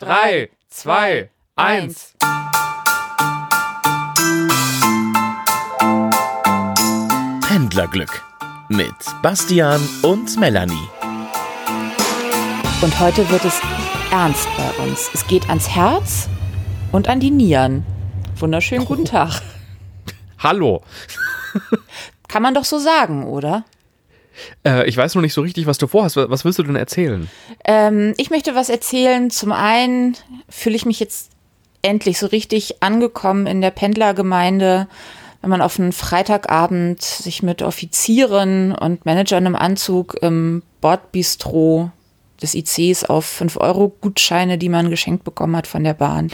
3, 2, 1. Pendlerglück mit Bastian und Melanie. Und heute wird es ernst bei uns. Es geht ans Herz und an die Nieren. Wunderschönen guten Tag. Hallo. Kann man doch so sagen, oder? Äh, ich weiß noch nicht so richtig, was du vorhast. Was willst du denn erzählen? Ähm, ich möchte was erzählen. Zum einen fühle ich mich jetzt endlich so richtig angekommen in der Pendlergemeinde, wenn man auf einen Freitagabend sich mit Offizieren und Managern im Anzug im Bordbistro des ICs auf 5-Euro-Gutscheine, die man geschenkt bekommen hat von der Bahn,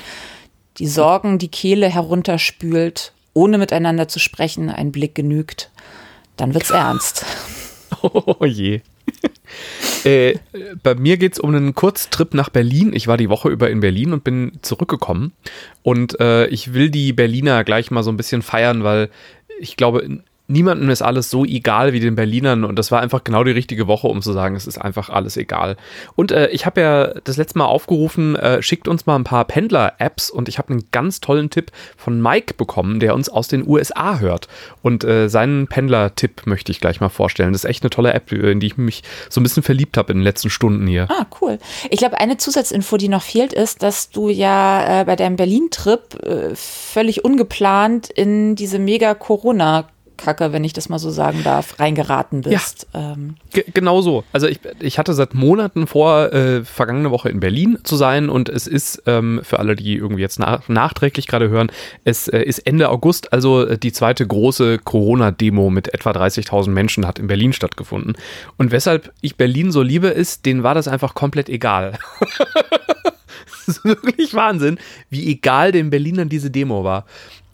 die Sorgen die Kehle herunterspült, ohne miteinander zu sprechen, ein Blick genügt. Dann wird's ernst. Oh je. äh, bei mir geht es um einen Kurztrip nach Berlin. Ich war die Woche über in Berlin und bin zurückgekommen. Und äh, ich will die Berliner gleich mal so ein bisschen feiern, weil ich glaube, niemandem ist alles so egal wie den Berlinern und das war einfach genau die richtige Woche, um zu sagen, es ist einfach alles egal. Und äh, ich habe ja das letzte Mal aufgerufen, äh, schickt uns mal ein paar Pendler-Apps und ich habe einen ganz tollen Tipp von Mike bekommen, der uns aus den USA hört. Und äh, seinen Pendler-Tipp möchte ich gleich mal vorstellen. Das ist echt eine tolle App, in die ich mich so ein bisschen verliebt habe in den letzten Stunden hier. Ah, cool. Ich glaube, eine Zusatzinfo, die noch fehlt, ist, dass du ja äh, bei deinem Berlin-Trip äh, völlig ungeplant in diese mega-Corona- Kacke, wenn ich das mal so sagen darf, reingeraten bist. Ja, ähm. Genau so. Also ich, ich hatte seit Monaten vor, äh, vergangene Woche in Berlin zu sein und es ist ähm, für alle, die irgendwie jetzt nach, nachträglich gerade hören, es äh, ist Ende August, also äh, die zweite große Corona-Demo mit etwa 30.000 Menschen hat in Berlin stattgefunden. Und weshalb ich Berlin so liebe, ist, denen war das einfach komplett egal. das ist wirklich Wahnsinn, wie egal den Berlinern diese Demo war.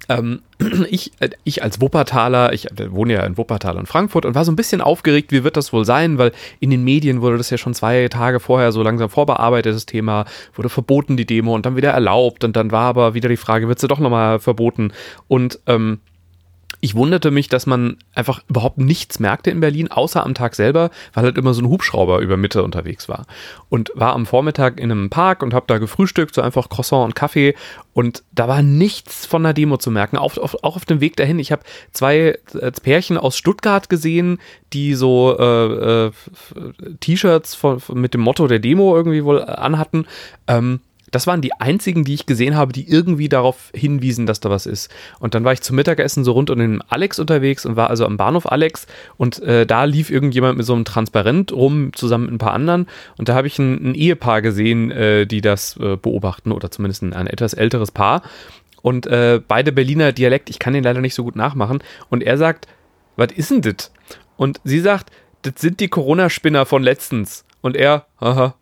Ähm, ich, äh, ich als Wuppertaler, ich wohne ja in Wuppertal und Frankfurt und war so ein bisschen aufgeregt, wie wird das wohl sein, weil in den Medien wurde das ja schon zwei Tage vorher so langsam vorbearbeitet, das Thema, wurde verboten, die Demo und dann wieder erlaubt. Und dann war aber wieder die Frage, wird sie doch nochmal verboten? Und ähm, ich wunderte mich, dass man einfach überhaupt nichts merkte in Berlin, außer am Tag selber, weil halt immer so ein Hubschrauber über Mitte unterwegs war. Und war am Vormittag in einem Park und habe da gefrühstückt, so einfach Croissant und Kaffee. Und da war nichts von der Demo zu merken, auch auf, auch auf dem Weg dahin. Ich habe zwei äh, Pärchen aus Stuttgart gesehen, die so äh, äh, T-Shirts mit dem Motto der Demo irgendwie wohl anhatten. Ähm, das waren die einzigen, die ich gesehen habe, die irgendwie darauf hinwiesen, dass da was ist. Und dann war ich zum Mittagessen so rund um den Alex unterwegs und war also am Bahnhof Alex und äh, da lief irgendjemand mit so einem Transparent rum, zusammen mit ein paar anderen. Und da habe ich ein, ein, Ehepaar gesehen, äh, die das äh, beobachten oder zumindest ein, ein etwas älteres Paar. Und äh, beide Berliner Dialekt, ich kann den leider nicht so gut nachmachen. Und er sagt, was ist denn das? Und sie sagt, das sind die Corona-Spinner von letztens. Und er, haha,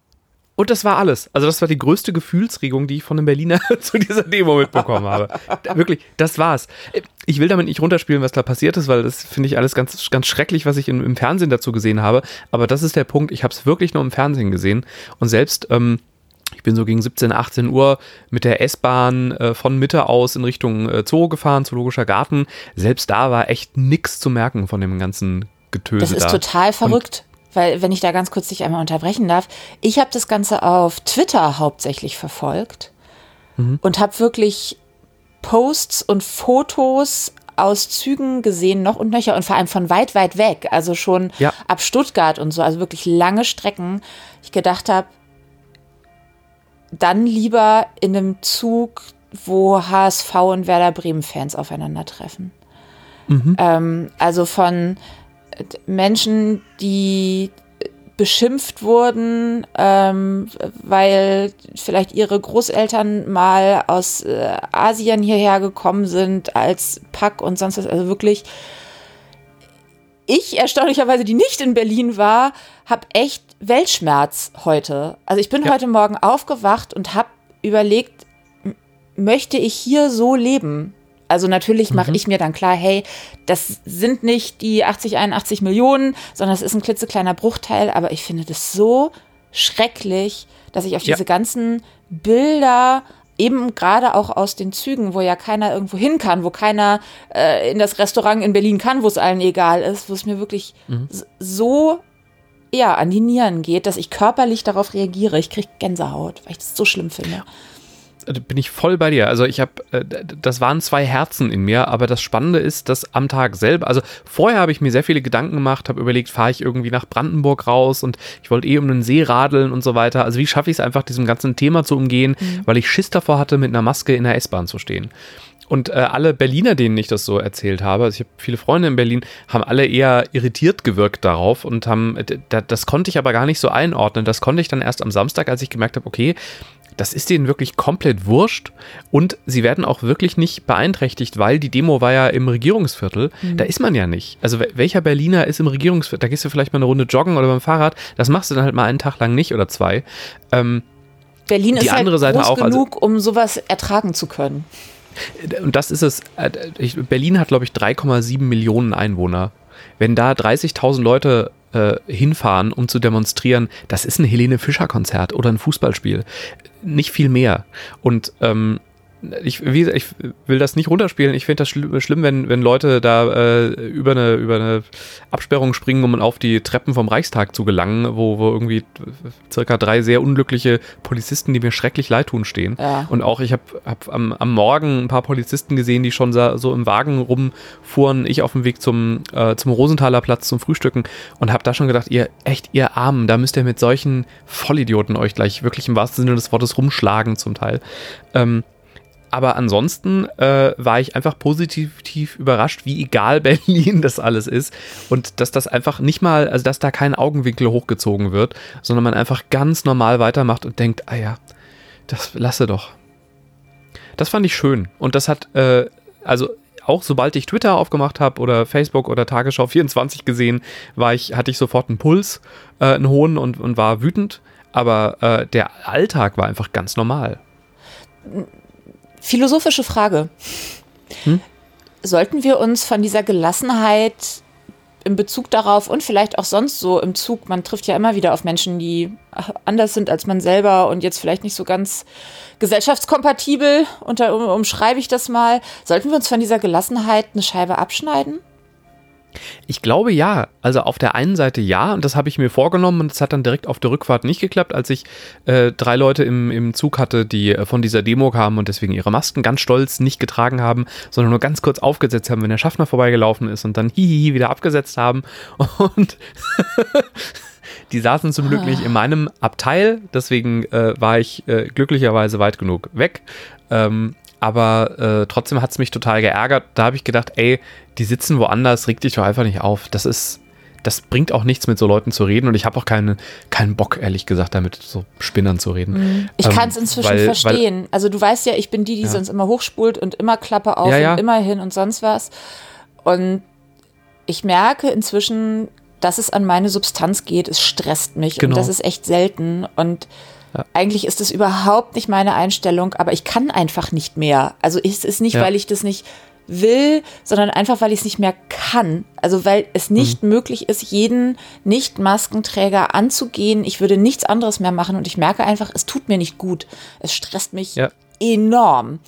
und das war alles. Also das war die größte Gefühlsregung, die ich von einem Berliner zu dieser Demo mitbekommen habe. Wirklich, das war's. Ich will damit nicht runterspielen, was da passiert ist, weil das finde ich alles ganz, ganz schrecklich, was ich im, im, Fernsehen dazu gesehen habe. Aber das ist der Punkt. Ich habe es wirklich nur im Fernsehen gesehen. Und selbst ähm, ich bin so gegen 17, 18 Uhr mit der S-Bahn äh, von Mitte aus in Richtung äh, Zoo gefahren, Zoologischer Garten. Selbst da war echt nichts zu merken von dem ganzen Getöse. Das ist da. total verrückt. Und weil wenn ich da ganz kurz dich einmal unterbrechen darf, ich habe das Ganze auf Twitter hauptsächlich verfolgt mhm. und habe wirklich Posts und Fotos aus Zügen gesehen, noch und nöcher und vor allem von weit, weit weg, also schon ja. ab Stuttgart und so, also wirklich lange Strecken. Ich gedacht habe, dann lieber in einem Zug, wo HSV und Werder Bremen Fans aufeinandertreffen. Mhm. Ähm, also von Menschen, die beschimpft wurden, ähm, weil vielleicht ihre Großeltern mal aus äh, Asien hierher gekommen sind als Pack und sonst was. Also wirklich, ich erstaunlicherweise, die nicht in Berlin war, habe echt Weltschmerz heute. Also ich bin ja. heute Morgen aufgewacht und habe überlegt, möchte ich hier so leben? Also natürlich mache mhm. ich mir dann klar, hey, das sind nicht die 80, 81 Millionen, sondern es ist ein klitzekleiner Bruchteil, aber ich finde das so schrecklich, dass ich auf ja. diese ganzen Bilder eben gerade auch aus den Zügen, wo ja keiner irgendwo hin kann, wo keiner äh, in das Restaurant in Berlin kann, wo es allen egal ist, wo es mir wirklich mhm. so ja, an die Nieren geht, dass ich körperlich darauf reagiere. Ich kriege Gänsehaut, weil ich das so schlimm finde. Äh, bin ich voll bei dir. Also ich habe, äh, das waren zwei Herzen in mir, aber das Spannende ist, dass am Tag selber, also vorher habe ich mir sehr viele Gedanken gemacht, habe überlegt, fahre ich irgendwie nach Brandenburg raus und ich wollte eh um den See radeln und so weiter. Also wie schaffe ich es einfach, diesem ganzen Thema zu umgehen, mhm. weil ich Schiss davor hatte, mit einer Maske in der S-Bahn zu stehen. Und äh, alle Berliner, denen ich das so erzählt habe, also ich habe viele Freunde in Berlin, haben alle eher irritiert gewirkt darauf und haben, das konnte ich aber gar nicht so einordnen. Das konnte ich dann erst am Samstag, als ich gemerkt habe, okay, das ist denen wirklich komplett wurscht und sie werden auch wirklich nicht beeinträchtigt, weil die Demo war ja im Regierungsviertel. Mhm. Da ist man ja nicht. Also welcher Berliner ist im Regierungsviertel? Da gehst du vielleicht mal eine Runde joggen oder beim Fahrrad. Das machst du dann halt mal einen Tag lang nicht oder zwei. Ähm, Berlin die ist halt andere groß auch, also genug, also, um sowas ertragen zu können. Und das ist es. Äh, Berlin hat, glaube ich, 3,7 Millionen Einwohner. Wenn da 30.000 Leute äh, hinfahren, um zu demonstrieren, das ist ein Helene Fischer Konzert oder ein Fußballspiel. Nicht viel mehr. Und ähm, ich, wie, ich will das nicht runterspielen. Ich finde das schl schlimm, wenn, wenn Leute da äh, über, eine, über eine Absperrung springen, um auf die Treppen vom Reichstag zu gelangen, wo, wo irgendwie circa drei sehr unglückliche Polizisten, die mir schrecklich leid tun, stehen. Ja. Und auch ich habe hab am, am Morgen ein paar Polizisten gesehen, die schon so im Wagen rumfuhren. Ich auf dem Weg zum, äh, zum Rosenthaler Platz zum Frühstücken und habe da schon gedacht, ihr echt, ihr Armen, da müsst ihr mit solchen Vollidioten euch gleich wirklich im wahrsten Sinne des Wortes rumschlagen zum Teil. Ähm, aber ansonsten äh, war ich einfach positiv überrascht, wie egal Berlin das alles ist und dass das einfach nicht mal, also dass da kein Augenwinkel hochgezogen wird, sondern man einfach ganz normal weitermacht und denkt, ah ja, das lasse doch. Das fand ich schön und das hat, äh, also auch sobald ich Twitter aufgemacht habe oder Facebook oder Tagesschau 24 gesehen, war ich, hatte ich sofort einen Puls, äh, einen hohen und, und war wütend. Aber äh, der Alltag war einfach ganz normal. Philosophische Frage. Hm? Sollten wir uns von dieser Gelassenheit in Bezug darauf und vielleicht auch sonst so im Zug, man trifft ja immer wieder auf Menschen, die anders sind als man selber und jetzt vielleicht nicht so ganz gesellschaftskompatibel, unter, umschreibe ich das mal. Sollten wir uns von dieser Gelassenheit eine Scheibe abschneiden? Ich glaube ja. Also auf der einen Seite ja, und das habe ich mir vorgenommen und es hat dann direkt auf der Rückfahrt nicht geklappt, als ich äh, drei Leute im, im Zug hatte, die äh, von dieser Demo kamen und deswegen ihre Masken ganz stolz nicht getragen haben, sondern nur ganz kurz aufgesetzt haben, wenn der Schaffner vorbeigelaufen ist und dann hihihi wieder abgesetzt haben. Und die saßen zum Glück nicht in meinem Abteil, deswegen äh, war ich äh, glücklicherweise weit genug weg. Ähm, aber äh, trotzdem hat es mich total geärgert. Da habe ich gedacht, ey, die sitzen woanders, reg dich doch einfach nicht auf. Das ist, das bringt auch nichts, mit so Leuten zu reden und ich habe auch keinen, keinen Bock, ehrlich gesagt, damit so Spinnern zu reden. Mhm. Ich ähm, kann es inzwischen weil, verstehen. Weil, also du weißt ja, ich bin die, die ja. sonst immer hochspult und immer Klappe auf ja, ja. und immer hin und sonst was. Und ich merke inzwischen, dass es an meine Substanz geht. Es stresst mich genau. und das ist echt selten. Und ja. Eigentlich ist es überhaupt nicht meine Einstellung, aber ich kann einfach nicht mehr. Also es ist nicht, ja. weil ich das nicht will, sondern einfach, weil ich es nicht mehr kann. Also weil es nicht mhm. möglich ist, jeden Nicht-Maskenträger anzugehen. Ich würde nichts anderes mehr machen und ich merke einfach, es tut mir nicht gut. Es stresst mich ja. enorm.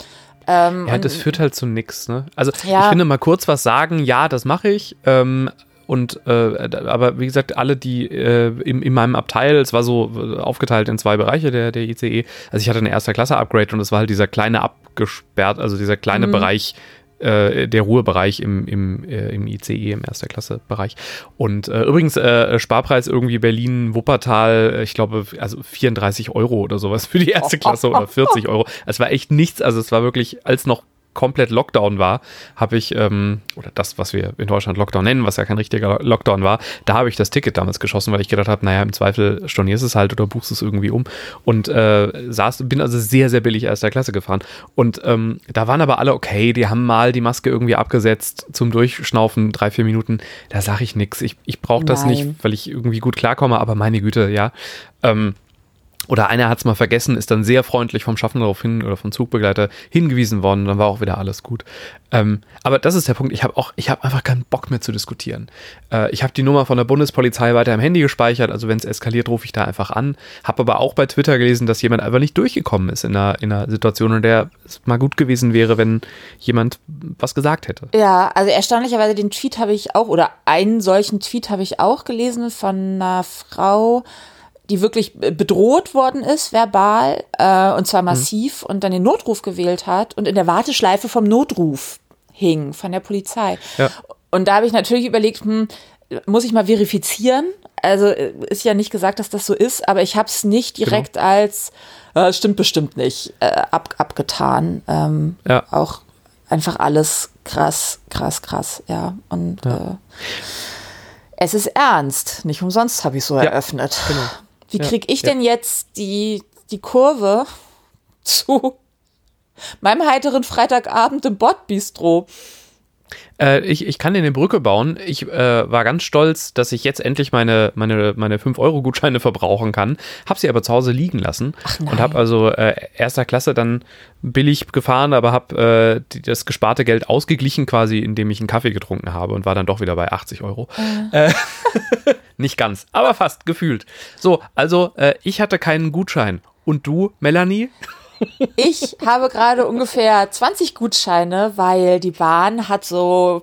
Ähm, ja, das führt halt zu nichts. Ne? Also ja. ich finde mal kurz was sagen, ja, das mache ich. Ähm, und äh, aber wie gesagt, alle, die äh, in, in meinem Abteil, es war so äh, aufgeteilt in zwei Bereiche der, der ICE. Also ich hatte eine erste Klasse Upgrade und es war halt dieser kleine abgesperrt, also dieser kleine mhm. Bereich, äh, der Ruhebereich im, im, äh, im ICE, im erster Klasse Bereich. Und äh, übrigens, äh, Sparpreis irgendwie Berlin, Wuppertal, ich glaube, also 34 Euro oder sowas für die erste Klasse oder 40 Euro. Es war echt nichts, also es war wirklich, als noch komplett Lockdown war, habe ich, ähm, oder das, was wir in Deutschland Lockdown nennen, was ja kein richtiger Lockdown war, da habe ich das Ticket damals geschossen, weil ich gedacht habe, naja, im Zweifel stornierst es halt oder buchst es irgendwie um. Und äh, saß, bin also sehr, sehr billig erster Klasse gefahren. Und ähm, da waren aber alle okay, die haben mal die Maske irgendwie abgesetzt zum Durchschnaufen, drei, vier Minuten. Da sage ich nichts. Ich, ich brauche das nicht, weil ich irgendwie gut klarkomme, aber meine Güte, ja. Ähm, oder einer hat es mal vergessen, ist dann sehr freundlich vom Schaffner darauf hin oder vom Zugbegleiter hingewiesen worden, dann war auch wieder alles gut. Ähm, aber das ist der Punkt, ich habe auch, ich habe einfach keinen Bock mehr zu diskutieren. Äh, ich habe die Nummer von der Bundespolizei weiter im Handy gespeichert, also wenn es eskaliert, rufe ich da einfach an. Habe aber auch bei Twitter gelesen, dass jemand einfach nicht durchgekommen ist in einer, in einer Situation, in der es mal gut gewesen wäre, wenn jemand was gesagt hätte. Ja, also erstaunlicherweise den Tweet habe ich auch, oder einen solchen Tweet habe ich auch gelesen von einer Frau, die wirklich bedroht worden ist, verbal, äh, und zwar massiv, mhm. und dann den Notruf gewählt hat und in der Warteschleife vom Notruf hing, von der Polizei. Ja. Und da habe ich natürlich überlegt, hm, muss ich mal verifizieren? Also äh, ist ja nicht gesagt, dass das so ist, aber ich habe es nicht genau. direkt genau. als, äh, stimmt bestimmt nicht, äh, ab, abgetan. Ähm, ja. Auch einfach alles krass, krass, krass, ja. Und ja. Äh, es ist ernst. Nicht umsonst habe ich so ja. eröffnet. Genau. Wie kriege ich denn jetzt die, die Kurve zu meinem heiteren Freitagabend im Bordbistro? Äh, ich, ich kann dir eine Brücke bauen. Ich äh, war ganz stolz, dass ich jetzt endlich meine, meine, meine 5-Euro-Gutscheine verbrauchen kann. Habe sie aber zu Hause liegen lassen und habe also äh, erster Klasse dann billig gefahren, aber habe äh, das gesparte Geld ausgeglichen quasi, indem ich einen Kaffee getrunken habe und war dann doch wieder bei 80 Euro. Äh. äh nicht ganz, aber fast gefühlt. So, also äh, ich hatte keinen Gutschein. Und du, Melanie? Ich habe gerade ungefähr 20 Gutscheine, weil die Bahn hat so,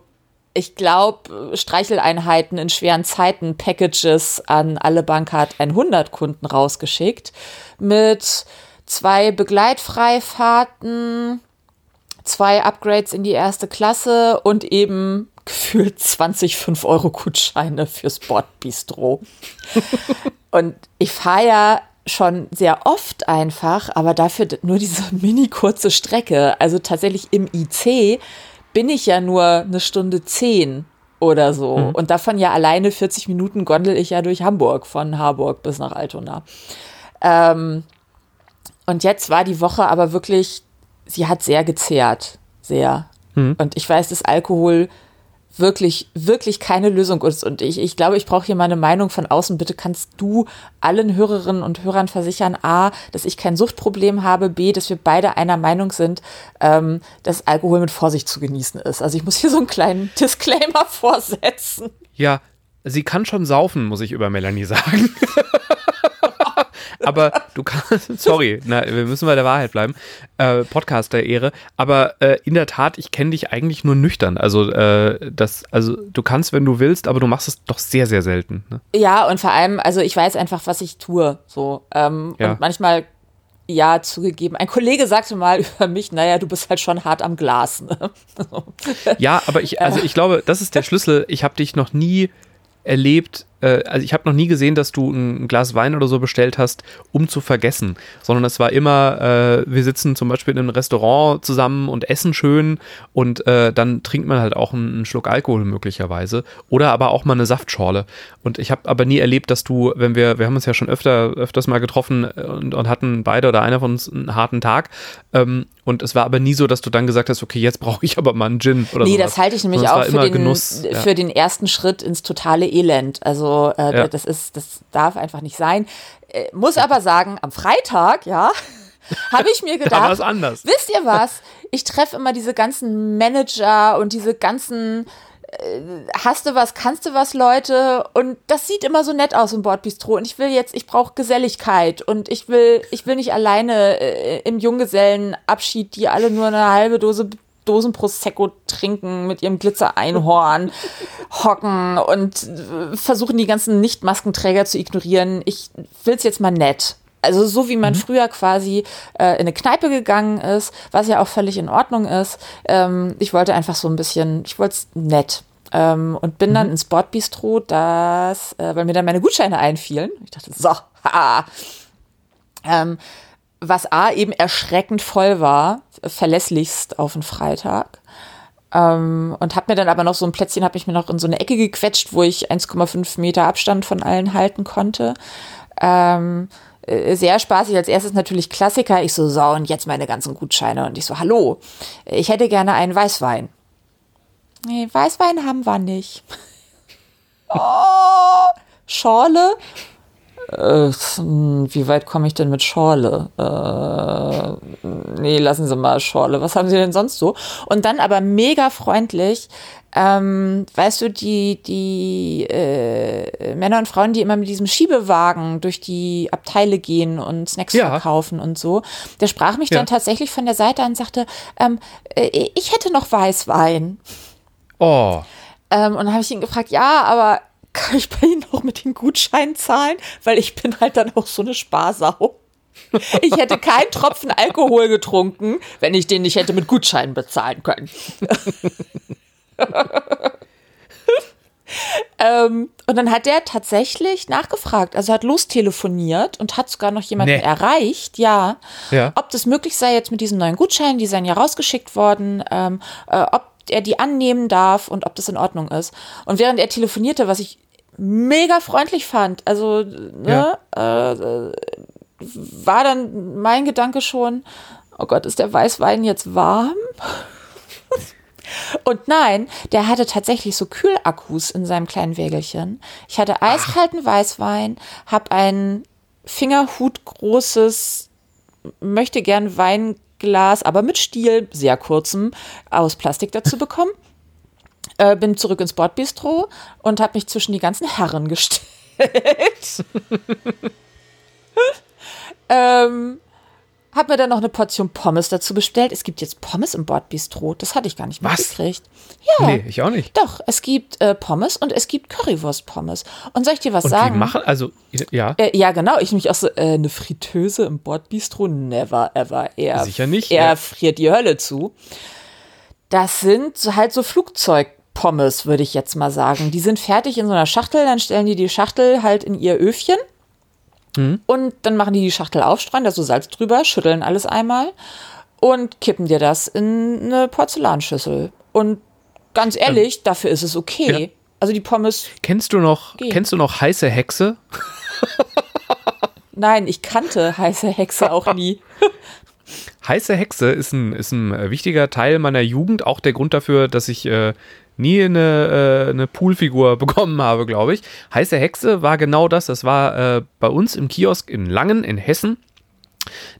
ich glaube, Streicheleinheiten in schweren Zeiten, Packages an alle Bankart 100 Kunden rausgeschickt mit zwei Begleitfreifahrten, zwei Upgrades in die erste Klasse und eben gefühlt 20 5-Euro-Gutscheine fürs Bordbistro. und ich fahre ja schon sehr oft einfach, aber dafür nur diese mini kurze Strecke. Also tatsächlich im IC bin ich ja nur eine Stunde zehn oder so. Mhm. Und davon ja alleine 40 Minuten gondel ich ja durch Hamburg, von Harburg bis nach Altona. Ähm, und jetzt war die Woche aber wirklich, sie hat sehr gezehrt. Sehr. Mhm. Und ich weiß, dass Alkohol wirklich, wirklich keine Lösung ist. Und ich, ich glaube, ich brauche hier mal eine Meinung von außen. Bitte kannst du allen Hörerinnen und Hörern versichern, A, dass ich kein Suchtproblem habe, B, dass wir beide einer Meinung sind, ähm, dass Alkohol mit Vorsicht zu genießen ist. Also ich muss hier so einen kleinen Disclaimer vorsetzen. Ja, sie kann schon saufen, muss ich über Melanie sagen. aber du kannst, sorry, na, wir müssen bei der Wahrheit bleiben, äh, Podcast der Ehre, aber äh, in der Tat, ich kenne dich eigentlich nur nüchtern. Also, äh, das, also du kannst, wenn du willst, aber du machst es doch sehr, sehr selten. Ne? Ja, und vor allem, also ich weiß einfach, was ich tue. So. Ähm, ja. Und manchmal ja, zugegeben. Ein Kollege sagte mal über mich, naja, du bist halt schon hart am Glas. Ne? ja, aber ich, also ich glaube, das ist der Schlüssel. Ich habe dich noch nie erlebt, äh, also ich habe noch nie gesehen, dass du ein Glas Wein oder so bestellt hast, um zu vergessen, sondern es war immer, äh, wir sitzen zum Beispiel in einem Restaurant zusammen und essen schön und äh, dann trinkt man halt auch einen, einen, Schluck Alkohol möglicherweise oder aber auch mal eine Saftschorle. Und ich habe aber nie erlebt, dass du, wenn wir, wir haben uns ja schon öfter, öfters mal getroffen äh, und, und hatten beide oder einer von uns einen harten Tag ähm, und es war aber nie so, dass du dann gesagt hast, okay, jetzt brauche ich aber mal einen Gin oder so. Nee, sowas. das halte ich nämlich auch für den, Genuss, ja. für den ersten Schritt ins totale Elend. Also also äh, ja. das ist, das darf einfach nicht sein. Äh, muss aber sagen, am Freitag, ja, habe ich mir gedacht, da anders. wisst ihr was? Ich treffe immer diese ganzen Manager und diese ganzen äh, hast du was, kannst du was, Leute? Und das sieht immer so nett aus im Bordbistro. Und ich will jetzt, ich brauche Geselligkeit und ich will, ich will nicht alleine äh, im Junggesellenabschied, die alle nur eine halbe Dose Dosen Prosecco trinken, mit ihrem Glitzer-Einhorn hocken und äh, versuchen, die ganzen Nicht-Maskenträger zu ignorieren. Ich will es jetzt mal nett. Also so wie man mhm. früher quasi äh, in eine Kneipe gegangen ist, was ja auch völlig in Ordnung ist. Ähm, ich wollte einfach so ein bisschen, ich wollte es nett. Ähm, und bin mhm. dann ins Bordbistro, das, äh, weil mir dann meine Gutscheine einfielen. Ich dachte, so, ha. Ähm, was A eben erschreckend voll war, verlässlichst auf den Freitag. Ähm, und habe mir dann aber noch so ein Plätzchen, habe ich mir noch in so eine Ecke gequetscht, wo ich 1,5 Meter Abstand von allen halten konnte. Ähm, äh, sehr spaßig. Als erstes natürlich Klassiker. Ich so, so, und jetzt meine ganzen Gutscheine. Und ich so, hallo, ich hätte gerne einen Weißwein. Nee, Weißwein haben wir nicht. oh, Schorle? Äh, wie weit komme ich denn mit Schorle? Äh, nee, lassen Sie mal Schorle. Was haben Sie denn sonst so? Und dann aber mega freundlich. Ähm, weißt du, die, die äh, Männer und Frauen, die immer mit diesem Schiebewagen durch die Abteile gehen und Snacks Ja. verkaufen und so, der sprach mich Ja. dann tatsächlich von der Seite an und sagte, ähm, äh, ich hätte noch Weißwein. Oh. Ähm, und dann habe ich ihn gefragt, ja, aber kann ich bei Ihnen noch mit den Gutscheinen zahlen? Weil ich bin halt dann auch so eine Sparsau. Ich hätte keinen Tropfen Alkohol getrunken, wenn ich den nicht hätte mit Gutscheinen bezahlen können. ähm, und dann hat der tatsächlich nachgefragt, also hat lostelefoniert und hat sogar noch jemanden Nee. erreicht, ja, Ja. ob das möglich sei jetzt mit diesen neuen Gutscheinen, die seien ja rausgeschickt worden, ähm, äh, ob er die annehmen darf und ob das in Ordnung ist. Und während er telefonierte, was ich mega freundlich fand, also ne, äh, war dann mein Gedanke schon, oh Gott, ist der Weißwein jetzt warm? Und nein, der hatte tatsächlich so Kühlakkus in seinem kleinen Wägelchen. Ich hatte eiskalten Weißwein, habe ein Fingerhut-großes, möchte gern Weinglas, aber mit Stiel, sehr kurzem, aus Plastik dazu bekommen. Äh, bin zurück ins Bordbistro und habe mich zwischen die ganzen Herren gestellt. ähm, hab mir dann noch eine Portion Pommes dazu bestellt. Es gibt jetzt Pommes im Bordbistro. Das hatte ich gar nicht mitgekriegt. Ja. Nee, ich auch nicht. Doch, es gibt äh, Pommes und es gibt Currywurst-Pommes. Und soll ich dir was Und sagen? die machen, also, ja. Äh, ja, genau. Ich mich auch so, äh, eine Fritteuse im Bordbistro? Never, ever. Er, Sicher nicht, Er ja. friert die Hölle zu. Das sind halt so Flugzeugpommes, würde ich jetzt mal sagen. Die sind fertig in so einer Schachtel, dann stellen die die Schachtel halt in ihr Öfchen. Mhm. Und dann machen die die Schachtel auf, streuen da so Salz drüber, schütteln alles einmal und kippen dir das in eine Porzellanschüssel. Und ganz ehrlich, dafür ist es okay. Ja. Also die Pommes, Kennst du noch, Geh. kennst du noch heiße Hexe? nein, ich kannte heiße Hexe auch nie. Heiße Hexe ist ein, ist ein wichtiger Teil meiner Jugend, auch der Grund dafür, dass ich äh, nie eine, äh, eine Poolfigur bekommen habe, glaube ich. Heiße Hexe war genau das. Das war äh, bei uns im Kiosk in Langen in Hessen.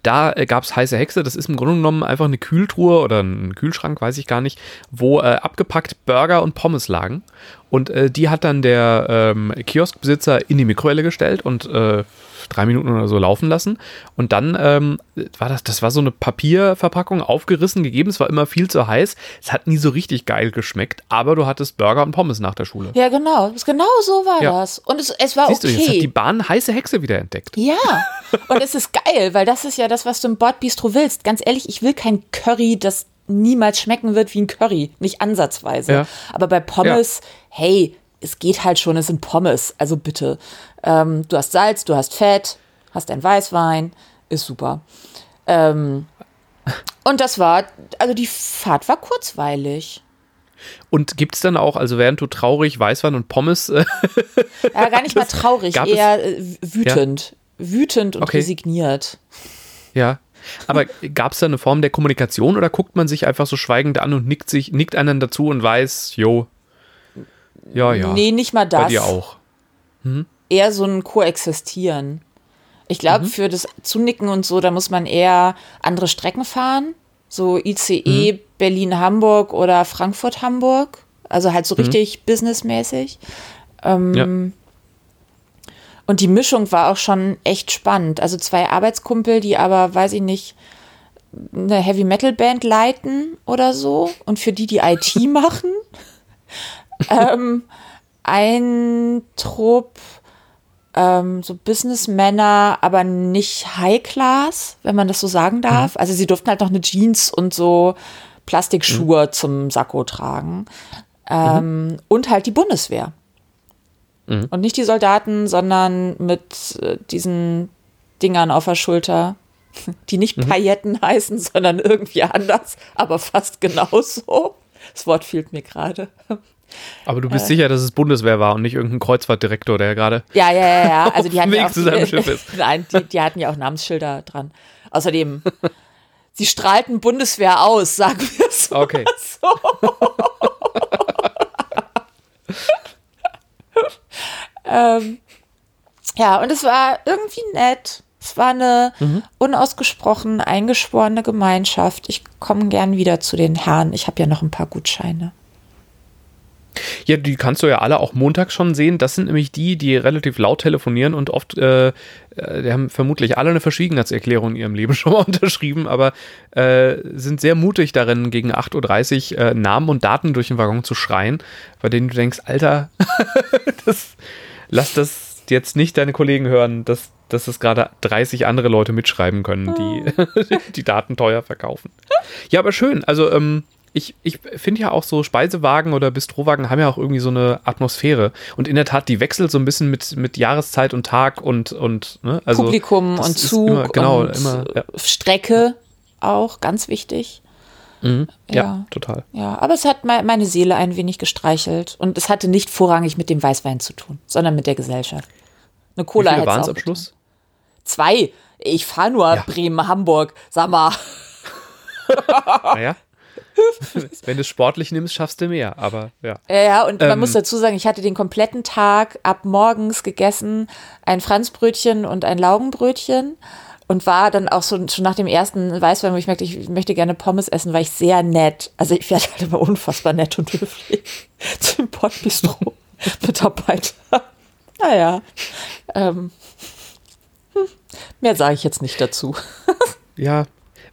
Da äh, gab es heiße Hexe. Das ist im Grunde genommen einfach eine Kühltruhe oder ein Kühlschrank, weiß ich gar nicht, wo äh, abgepackt Burger und Pommes lagen. Und äh, die hat dann der ähm, Kioskbesitzer in die Mikrowelle gestellt und äh, drei Minuten oder so laufen lassen. Und dann ähm, war das, das war so eine Papierverpackung, aufgerissen, gegeben. Es war immer viel zu heiß. Es hat nie so richtig geil geschmeckt, aber du hattest Burger und Pommes nach der Schule. Ja, genau. Genau so war Ja. das. Und es, es war Siehst du, jetzt hat die okay. Bahn heiße Hexe wieder entdeckt. Ja, und es ist geil, weil das ist ja das, was du im Bordbistro willst. Ganz ehrlich, ich will kein Curry, das niemals schmecken wird wie ein Curry. Nicht ansatzweise. Ja. Aber bei Pommes, hey, es geht halt schon, es sind Pommes. Also bitte. Ähm, du hast Salz, du hast Fett, hast ein Weißwein, ist super. Ähm, und das war, also die Fahrt war kurzweilig. Und gibt es dann auch, also während du traurig Weißwein und Pommes äh, Ja, gar nicht mal traurig, gab es- eher äh, wütend. Wütend und Okay. resigniert. Ja. Aber gab es da eine Form der Kommunikation oder guckt man sich einfach so schweigend an und nickt sich, nickt einen dazu und weiß, jo, ja, ja. Nee, nicht mal das. bei dir auch. Eher so ein Koexistieren. Ich Mhm. glaube, für das Zunicken und so, da muss man eher andere Strecken fahren. So ICE Mhm. Berlin-Hamburg oder Frankfurt-Hamburg. Also halt so richtig businessmäßig. Ähm, Ja. Und die Mischung war auch schon echt spannend. Also zwei Arbeitskumpel, die aber, weiß ich nicht, eine Heavy Metal Band leiten oder so und für die die IT machen. ähm, ein Trupp, ähm, so Businessmänner, aber nicht High Class, wenn man das so sagen darf. Also sie durften halt noch eine Jeans und so Plastikschuhe zum Sakko tragen. Ähm, Und halt die Bundeswehr. Und nicht die Soldaten, sondern mit äh, diesen Dingern auf der Schulter, die nicht Pailletten heißen, sondern irgendwie anders, aber fast genauso. Das Wort fehlt mir gerade. Aber du bist Äh. sicher, dass es Bundeswehr war und nicht irgendein Kreuzfahrtdirektor, der gerade. Ja, ja, ja, ja. Also die hatten ja auch, zu seinem Schiff ist. Nein, die, die hatten ja auch Namensschilder dran. Außerdem, sie strahlten Bundeswehr aus, sagen wir so. Okay. Ähm, Ja, und es war irgendwie nett. Es war eine Mhm. unausgesprochen eingeschworene Gemeinschaft. Ich komme gern wieder zu den Herren. Ich habe ja noch ein paar Gutscheine. Ja, die kannst du ja alle auch montags schon sehen. Das sind nämlich die, die relativ laut telefonieren und oft, äh, äh, die haben vermutlich alle eine Verschwiegenheitserklärung in ihrem Leben schon mal unterschrieben, aber äh, sind sehr mutig darin, gegen 8.30 Uhr äh, Namen und Daten durch den Waggon zu schreien, bei denen du denkst, Alter, das, lass das jetzt nicht deine Kollegen hören, dass, dass es gerade 30 andere Leute mitschreiben können, die die Daten teuer verkaufen. Ja, aber schön. Also, ähm, ich, ich finde ja auch so Speisewagen oder Bistrowagen haben ja auch irgendwie so eine Atmosphäre. Und in der Tat, die wechselt so ein bisschen mit, mit Jahreszeit und Tag und, und ne? also Publikum das und Zug Immer, genau, und immer. Ja, Strecke auch, ganz wichtig. Mhm, ja. ja. total. Ja, aber es hat me- meine Seele ein wenig gestreichelt. Und es hatte nicht vorrangig mit dem Weißwein zu tun, sondern mit der Gesellschaft. Eine Cola hätte waren es am Schluss? getan. Zwei. Ich fahre nur Ja. Bremen, Hamburg. Sag mal. Naja. Wenn du es sportlich nimmst, schaffst du mehr. Aber ja. Ja, ja, und man Ähm. muss dazu sagen, ich hatte den kompletten Tag ab morgens gegessen, ein Franzbrötchen und ein Laugenbrötchen und war dann auch so schon nach dem ersten Weißwein, wo ich merkte, ich möchte gerne Pommes essen, war ich sehr nett. Also ich werde halt immer unfassbar nett und höflich zum Pottbistro Mitarbeiter. Naja, ähm, hm, mehr sage ich jetzt nicht dazu. Ja,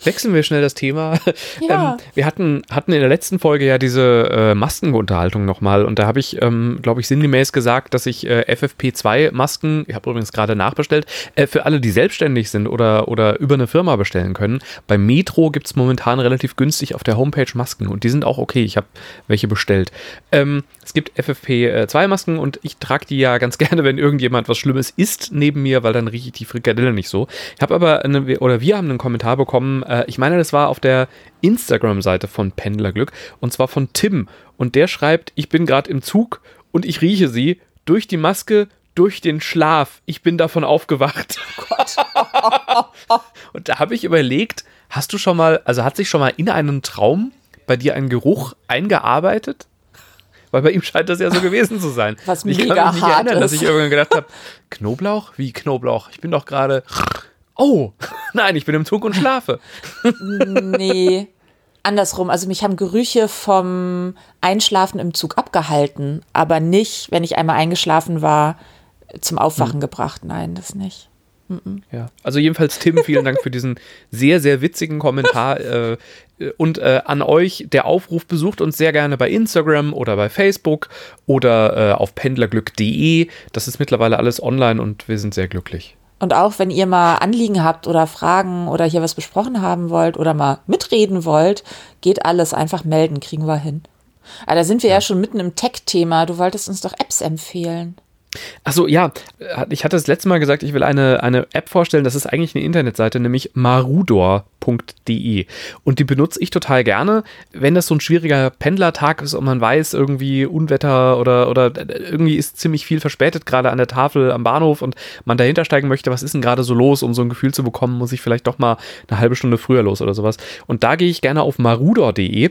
wechseln wir schnell das Thema. Ja. Ähm, wir hatten, hatten in der letzten Folge ja diese äh, Maskenunterhaltung nochmal und da habe ich, ähm, glaube ich, sinngemäß gesagt, dass ich äh, FFP2-Masken, ich habe übrigens gerade nachbestellt, äh, für alle, die selbstständig sind oder, oder über eine Firma bestellen können. Bei Metro gibt es momentan relativ günstig auf der Homepage Masken und die sind auch okay. Ich habe welche bestellt. Ähm, es gibt FFP2-Masken und ich trage die ja ganz gerne, wenn irgendjemand was Schlimmes isst neben mir, weil dann rieche ich die Frikadelle nicht so. Ich habe aber, eine, oder wir haben einen Kommentar bekommen, äh, ich meine, das war auf der Instagram-Seite von Pendlerglück und zwar von Tim. Und der schreibt, ich bin gerade im Zug und ich rieche sie durch die Maske, durch den Schlaf. Ich bin davon aufgewacht. und da habe ich überlegt, hast du schon mal, also hat sich schon mal in einem Traum bei dir ein Geruch eingearbeitet? Weil bei ihm scheint das ja so gewesen zu sein. Was ich kann mich nicht erinnern, dass ist. ich irgendwann gedacht habe, Knoblauch? Wie Knoblauch? Ich bin doch gerade. Oh, nein, ich bin im Zug und schlafe. Nee, andersrum. Also mich haben Gerüche vom Einschlafen im Zug abgehalten, aber nicht, wenn ich einmal eingeschlafen war, zum Aufwachen gebracht. Nein, das nicht. Ja, also jedenfalls Tim, vielen Dank für diesen sehr, sehr witzigen Kommentar. Äh, und äh, an euch, der Aufruf besucht uns sehr gerne bei Instagram oder bei Facebook oder äh, auf pendlerglück.de. Das ist mittlerweile alles online und wir sind sehr glücklich. Und auch wenn ihr mal Anliegen habt oder Fragen oder hier was besprochen haben wollt oder mal mitreden wollt, geht alles einfach melden, kriegen wir hin. Aber da sind wir ja, schon mitten im Tech-Thema. Du wolltest uns doch Apps empfehlen. Achso, ja, äh, ich hatte das letzte Mal gesagt, ich will eine, eine App vorstellen, das ist eigentlich eine Internetseite, nämlich marudor.de. Und die benutze ich total gerne, wenn das so ein schwieriger Pendlertag ist und man weiß, irgendwie Unwetter oder, oder irgendwie ist ziemlich viel verspätet, gerade an der Tafel am Bahnhof und man dahinter steigen möchte, was ist denn gerade so los, um so ein Gefühl zu bekommen, muss ich vielleicht doch mal eine halbe Stunde früher los oder sowas. Und da gehe ich gerne auf marudor.de.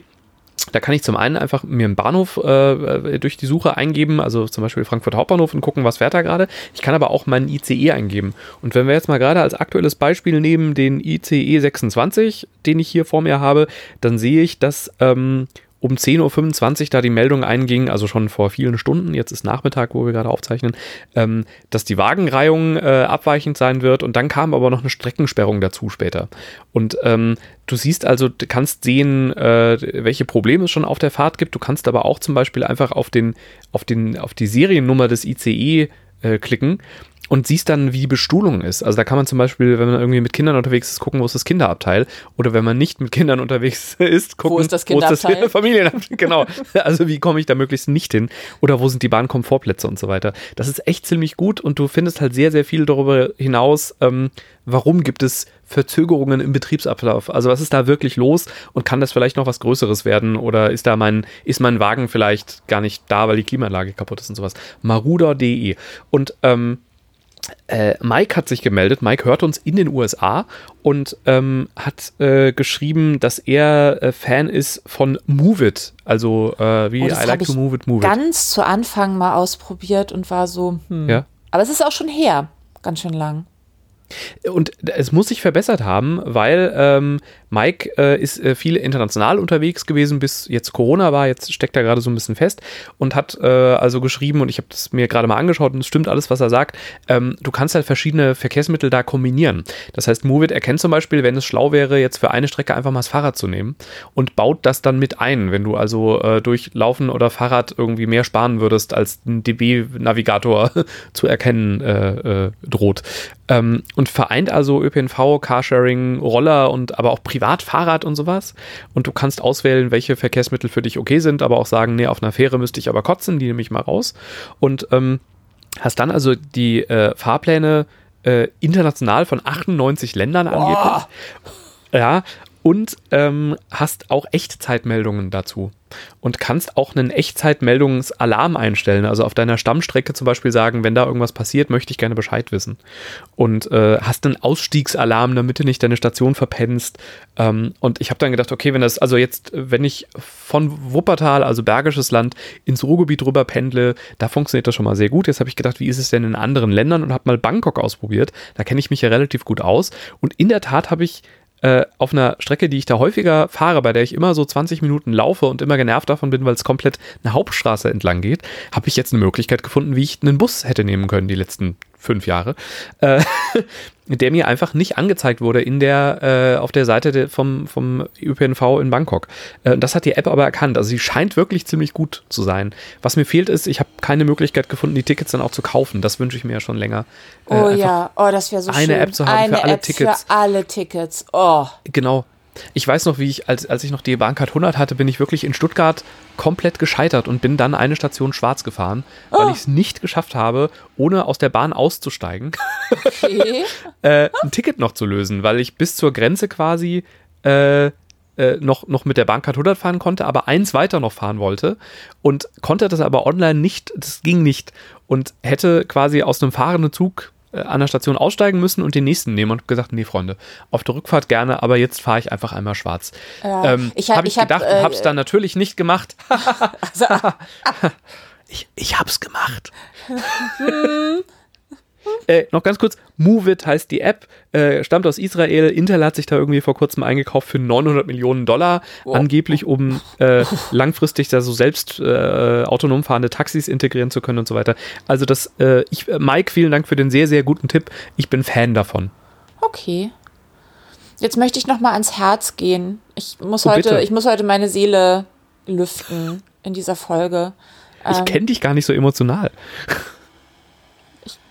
Da kann ich zum einen einfach mir einen Bahnhof äh, durch die Suche eingeben, also zum Beispiel Frankfurt Hauptbahnhof und gucken, was fährt da gerade. Ich kann aber auch meinen ICE eingeben. Und wenn wir jetzt mal gerade als aktuelles Beispiel nehmen den ICE 26, den ich hier vor mir habe, dann sehe ich, dass ähm, um 10.25 Uhr da die Meldung einging, also schon vor vielen Stunden, jetzt ist Nachmittag, wo wir gerade aufzeichnen, ähm, dass die Wagenreihung äh, abweichend sein wird und dann kam aber noch eine Streckensperrung dazu später. Und ähm, du siehst also, du kannst sehen, äh, welche Probleme es schon auf der Fahrt gibt. Du kannst aber auch zum Beispiel einfach auf, den, auf, den, auf die Seriennummer des ICE äh, klicken und siehst dann, wie die Bestuhlung ist. Also da kann man zum Beispiel, wenn man irgendwie mit Kindern unterwegs ist, gucken, wo ist das Kinderabteil. Oder wenn man nicht mit Kindern unterwegs ist, gucken, Wo ist das Kinderabteil? Familienabteil. Genau. Also wie komme ich da möglichst nicht hin? Oder wo sind die Bahnkomfortplätze und so weiter. Das ist echt ziemlich gut und du findest halt sehr, sehr viel darüber hinaus, ähm, warum gibt es Verzögerungen im Betriebsablauf. Also was ist da wirklich los und kann das vielleicht noch was Größeres werden oder ist da mein, ist mein Wagen vielleicht gar nicht da, weil die Klimaanlage kaputt ist und sowas. Maruder.de. Und ähm, äh, Mike hat sich gemeldet. Mike hört uns in den USA und ähm, hat äh, geschrieben, dass er äh, Fan ist von Move It. Also äh, wie Oh, I like ich to move it, move it. Ganz zu Anfang mal ausprobiert und war so, hm. Ja. Aber es ist auch schon her. ganz schön lang. Und es muss sich verbessert haben, weil ähm, Mike äh, ist äh, viel international unterwegs gewesen, bis jetzt Corona war. Jetzt steckt er gerade so ein bisschen fest und hat äh, also geschrieben, und ich habe das mir gerade mal angeschaut und es stimmt alles, was er sagt. Ähm, du kannst halt verschiedene Verkehrsmittel da kombinieren. Das heißt, Movit erkennt zum Beispiel, wenn es schlau wäre, jetzt für eine Strecke einfach mal das Fahrrad zu nehmen und baut das dann mit ein, wenn du also äh, durch Laufen oder Fahrrad irgendwie mehr sparen würdest, als ein DB-Navigator zu erkennen äh, äh, droht. Ähm, und vereint also ÖPNV, Carsharing, Roller und aber auch Privatfahrrad und sowas. Und du kannst auswählen, welche Verkehrsmittel für dich okay sind, aber auch sagen, nee, auf einer Fähre müsste ich aber kotzen, die nehme ich mal raus. Und ähm, hast dann also die äh, Fahrpläne äh, international von 98 Ländern angeblich. Ja, und ähm, hast auch Echtzeitmeldungen dazu und kannst auch einen Echtzeitmeldungsalarm einstellen. Also auf deiner Stammstrecke zum Beispiel sagen, wenn da irgendwas passiert, möchte ich gerne Bescheid wissen. Und äh, hast einen Ausstiegsalarm, damit du nicht deine Station verpennst. Ähm, und ich habe dann gedacht, okay, wenn das, also jetzt, wenn ich von Wuppertal, also Bergisches Land, ins Ruhrgebiet rüber pendle, da funktioniert das schon mal sehr gut. Jetzt habe ich gedacht, wie ist es denn in anderen Ländern und habe mal Bangkok ausprobiert. Da kenne ich mich ja relativ gut aus. Und in der Tat habe ich äh, auf einer Strecke, die ich da häufiger fahre, bei der ich immer so 20 Minuten laufe und immer genervt davon bin, weil es komplett eine Hauptstraße entlang geht, habe ich jetzt eine Möglichkeit gefunden, wie ich einen Bus hätte nehmen können die letzten fünf Jahre, äh, der mir einfach nicht angezeigt wurde in der, äh, auf der Seite de, vom, vom ÖPNV in Bangkok. Äh, das hat die App aber erkannt. Also sie scheint wirklich ziemlich gut zu sein. Was mir fehlt ist, ich habe keine Möglichkeit gefunden, die Tickets dann auch zu kaufen. Das wünsche ich mir ja schon länger. Äh, oh ja, oh, das wäre so eine schön. App zu haben eine für alle App Tickets. Für alle Tickets. Oh. Genau. Ich weiß noch, wie ich, als, als ich noch die Bahncard 100 hatte, bin ich wirklich in Stuttgart komplett gescheitert und bin dann eine Station schwarz gefahren, weil Oh. ich es nicht geschafft habe, ohne aus der Bahn auszusteigen, Okay. äh, ein Ticket noch zu lösen, weil ich bis zur Grenze quasi äh, äh, noch, noch mit der Bahncard 100 fahren konnte, aber eins weiter noch fahren wollte und konnte das aber online nicht, das ging nicht und hätte quasi aus einem fahrenden Zug an der Station aussteigen müssen und den nächsten nehmen und hab gesagt, nee, Freunde, auf der Rückfahrt gerne, aber jetzt fahre ich einfach einmal schwarz. Ja. Ähm, Ich hab- habe ich, ich hab, gedacht äh, und habe es dann natürlich nicht gemacht. Also, Ich, ich hab's gemacht. äh, noch ganz kurz, Movit heißt die App, äh, stammt aus Israel. Intel hat sich da irgendwie vor kurzem eingekauft für 900 Millionen Dollar, angeblich um äh, langfristig da so selbst äh, autonom fahrende Taxis integrieren zu können und so weiter. Also das, äh, ich, äh, Mike, vielen Dank für den sehr, sehr guten Tipp. Ich bin Fan davon. okay. Jetzt möchte ich noch mal ans Herz gehen. Ich muss Oh, heute, bitte. ich muss heute meine Seele lüften in dieser Folge. Ich Ähm, kenne dich gar nicht so emotional.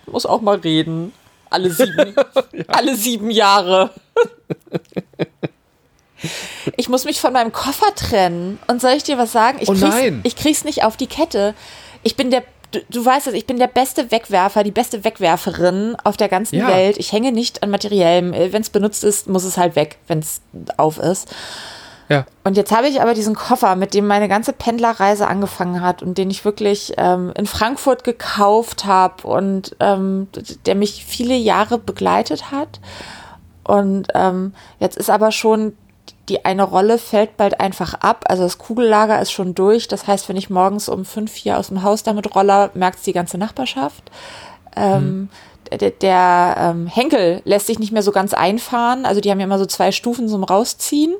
Muss auch mal reden. Alle sieben, alle sieben Jahre. Ich muss mich von meinem Koffer trennen. Und soll ich dir was sagen? Ich Oh krieg's, nein. Ich krieg's nicht auf die Kette. Ich bin der, du, du weißt es, ich bin der beste Wegwerfer, die beste Wegwerferin auf der ganzen Ja. Welt. Ich hänge nicht an Materiellem. Wenn es benutzt ist, muss es halt weg, wenn es auf ist. Ja. Und jetzt habe ich aber diesen Koffer, mit dem meine ganze Pendlerreise angefangen hat und den ich wirklich ähm, in Frankfurt gekauft habe und ähm, der mich viele Jahre begleitet hat. Und ähm, jetzt ist aber schon die eine Rolle fällt bald einfach ab. Also das Kugellager ist schon durch. Das heißt, wenn ich morgens um fünf hier aus dem Haus damit roller, merkt es die ganze Nachbarschaft. Ähm, Der, der ähm, Henkel lässt sich nicht mehr so ganz einfahren. Also die haben ja immer so zwei Stufen zum Rausziehen.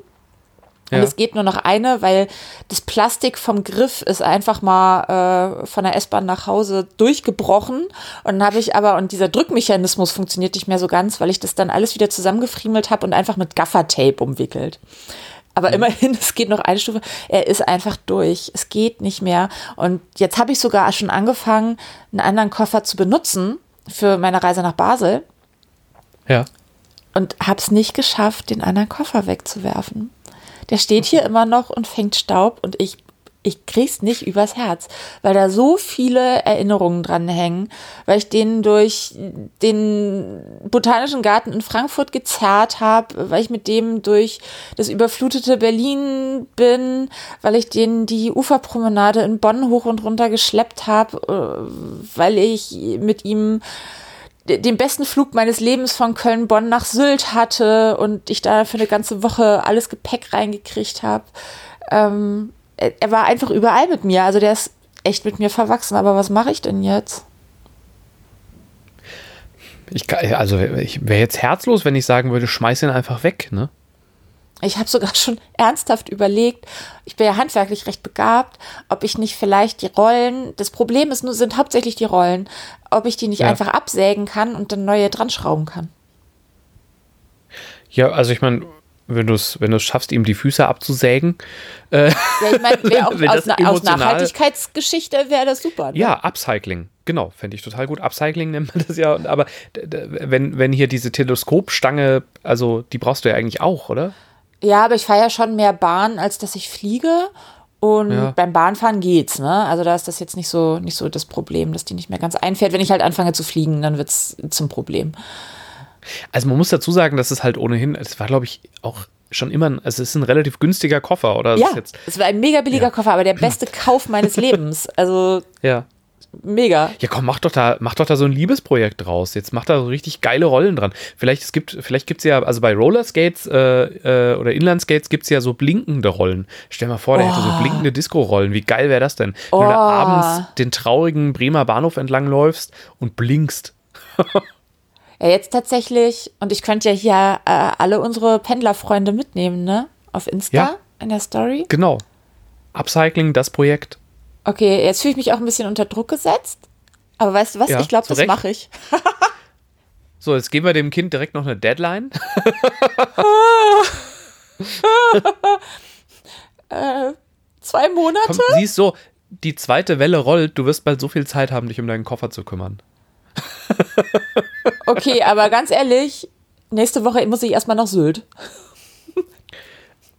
Und Ja. es geht nur noch eine, weil das Plastik vom Griff ist einfach mal äh, von der S-Bahn nach Hause durchgebrochen. Und dann habe ich aber, und dieser Drückmechanismus funktioniert nicht mehr so ganz, weil ich das dann alles wieder zusammengefriemelt habe und einfach mit Gaffertape umwickelt. Aber immerhin, es geht noch eine Stufe. Er ist einfach durch. Es geht nicht mehr. Und jetzt habe ich sogar schon angefangen, einen anderen Koffer zu benutzen für meine Reise nach Basel Ja. und habe es nicht geschafft, den anderen Koffer wegzuwerfen. Der steht hier immer noch und fängt Staub und ich, ich krieg's nicht übers Herz, weil da so viele Erinnerungen dran hängen, weil ich den durch den Botanischen Garten in Frankfurt gezerrt habe, weil ich mit dem durch das überflutete Berlin bin, weil ich den die Uferpromenade in Bonn hoch und runter geschleppt habe, äh, weil ich mit ihm den besten Flug meines Lebens von Köln-Bonn nach Sylt hatte und ich da für eine ganze Woche alles Gepäck reingekriegt habe. Ähm, er, war einfach überall mit mir. Also der ist echt mit mir verwachsen. Aber was mache ich denn jetzt? Ich, also ich wäre jetzt herzlos, wenn ich sagen würde, schmeiß ihn einfach weg, ne? Ich habe sogar schon ernsthaft überlegt, ich bin ja handwerklich recht begabt, ob ich nicht vielleicht die Rollen, das Problem ist nur, sind hauptsächlich die Rollen, ob ich die nicht Ja. einfach absägen kann und dann neue dran schrauben kann. Ja, also ich meine, wenn du es wenn du's schaffst, ihm die Füße abzusägen, Ja, ich meine, aus, na- aus Nachhaltigkeitsgeschichte wäre das super. Ne? ja, Upcycling, genau, fände ich total gut. Upcycling nennt man das ja, aber wenn, wenn hier diese Teleskopstange, also die brauchst du ja eigentlich auch, oder? Ja, aber ich fahre ja schon mehr Bahn, als dass ich fliege. Und Ja. beim Bahnfahren geht's, ne? Also da ist das jetzt nicht so, nicht so das Problem, dass die nicht mehr ganz einfährt. Wenn ich halt anfange zu fliegen, dann wird's zum Problem. Also man muss dazu sagen, dass es halt ohnehin, es war glaube ich auch schon immer, ein, also es ist ein relativ günstiger Koffer, oder? Es Ja, Ist jetzt, es war ein mega billiger Ja. Koffer, aber der beste Kauf meines Lebens. Also ja. Mega. Ja, komm, mach doch da, mach doch da so ein Liebesprojekt draus. Jetzt mach da so richtig geile Rollen dran. Vielleicht es gibt, vielleicht gibt's ja, also bei Rollerskates äh, äh, oder Inlineskates gibt's ja so blinkende Rollen. Stell mal vor, der hätte so blinkende Disco-Rollen. Wie geil wäre das denn? Wenn du da Oh. abends den traurigen Bremer Bahnhof entlang läufst und blinkst. Ja, jetzt tatsächlich, und ich könnte ja hier äh, alle unsere Pendlerfreunde mitnehmen, ne? Auf Insta Ja. in der Story. Genau. Upcycling, das Projekt. Okay, jetzt fühle ich mich auch ein bisschen unter Druck gesetzt. Aber weißt du was? Ja, ich glaube, das mache ich. So, jetzt geben wir dem Kind direkt noch eine Deadline. Zwei Monate? Komm, siehst so, die zweite Welle rollt, du wirst bald so viel Zeit haben, dich um deinen Koffer zu kümmern. Okay, aber ganz ehrlich, nächste Woche muss ich erstmal nach Sylt.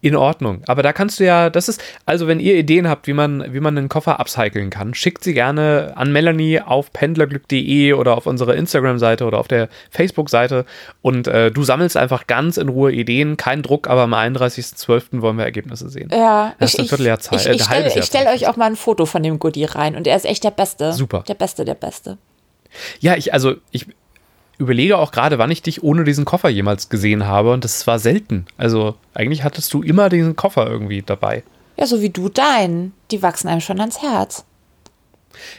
In Ordnung. Aber da kannst du ja, das ist, also wenn ihr Ideen habt, wie man, wie man einen Koffer upcyclen kann, schickt sie gerne an Melanie auf pendlerglück.de oder auf unserer Instagram-Seite oder auf der Facebook-Seite und äh, du sammelst einfach ganz in Ruhe Ideen, kein Druck, aber am 31.12. wollen wir Ergebnisse sehen. Ja, Das ist ein Vierteljahr Zeit, Ich, äh, ich stelle stell euch auch mal ein Foto von dem Goodie rein und er ist echt der Beste. Super. Der Beste, der Beste. Ja, ich, also ich überlege auch gerade, wann ich dich ohne diesen Koffer jemals gesehen habe und das war selten. Also eigentlich hattest du immer diesen Koffer irgendwie dabei. Ja, so wie du deinen. Die wachsen einem schon ans Herz.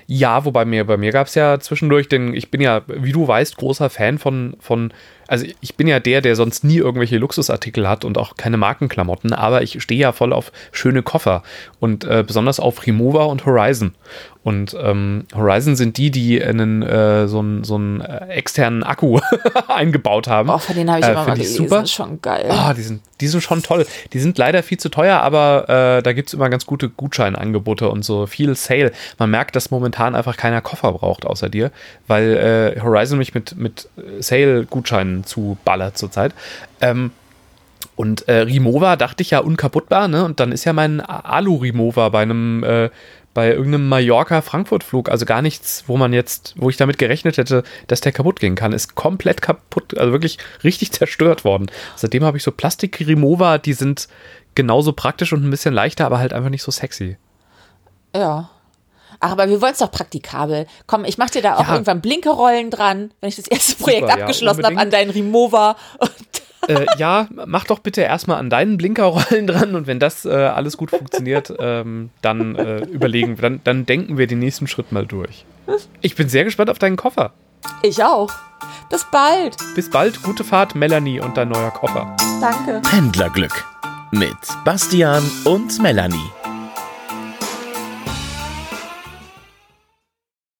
Ja, wobei mir, bei mir gab es ja zwischendurch den, ich bin ja, wie du weißt, großer Fan von, von, also ich bin ja der, der sonst nie irgendwelche Luxusartikel hat und auch keine Markenklamotten, aber ich stehe ja voll auf schöne Koffer und äh, besonders auf Remova und Horizon. Und ähm, Horizon sind die, die einen, äh, so einen so einen, äh, externen Akku eingebaut haben. Oh, von denen habe ich Äh, immer mal gelesen. super. Schon geil. Ah, die sind, die sind schon toll. Die sind leider viel zu teuer, aber äh, da gibt es immer ganz gute Gutscheinangebote und so viel Sale. Man merkt, dass momentan einfach keiner Koffer braucht außer dir, weil äh, Horizon mich mit, mit Sale-Gutscheinen zuballert zurzeit. Ähm, und äh, Rimowa dachte ich ja unkaputtbar, ne? Und dann ist ja mein Alu-Rimowa bei einem, äh, bei irgendeinem Mallorca-Frankfurt-Flug, also gar nichts, wo man jetzt, wo ich damit gerechnet hätte, dass der kaputt gehen kann, ist komplett kaputt, also wirklich richtig zerstört worden. Seitdem habe ich so Plastik-Rimowa, die sind genauso praktisch und ein bisschen leichter, aber halt einfach nicht so sexy. Ja. Ach, aber wir wollen es doch praktikabel. Komm, ich mach dir da auch Ja. irgendwann Blinkerollen dran, wenn ich das erste Projekt Super, ja, abgeschlossen habe an deinen Remover. äh, ja, mach doch bitte erstmal an deinen Blinkerrollen dran und wenn das äh, alles gut funktioniert, ähm, dann äh, überlegen, dann, dann denken wir den nächsten Schritt mal durch. Ich bin sehr gespannt auf deinen Koffer. Ich auch. Bis bald. Bis bald, gute Fahrt, Melanie und dein neuer Koffer. Danke. Pendlerglück mit Bastian und Melanie.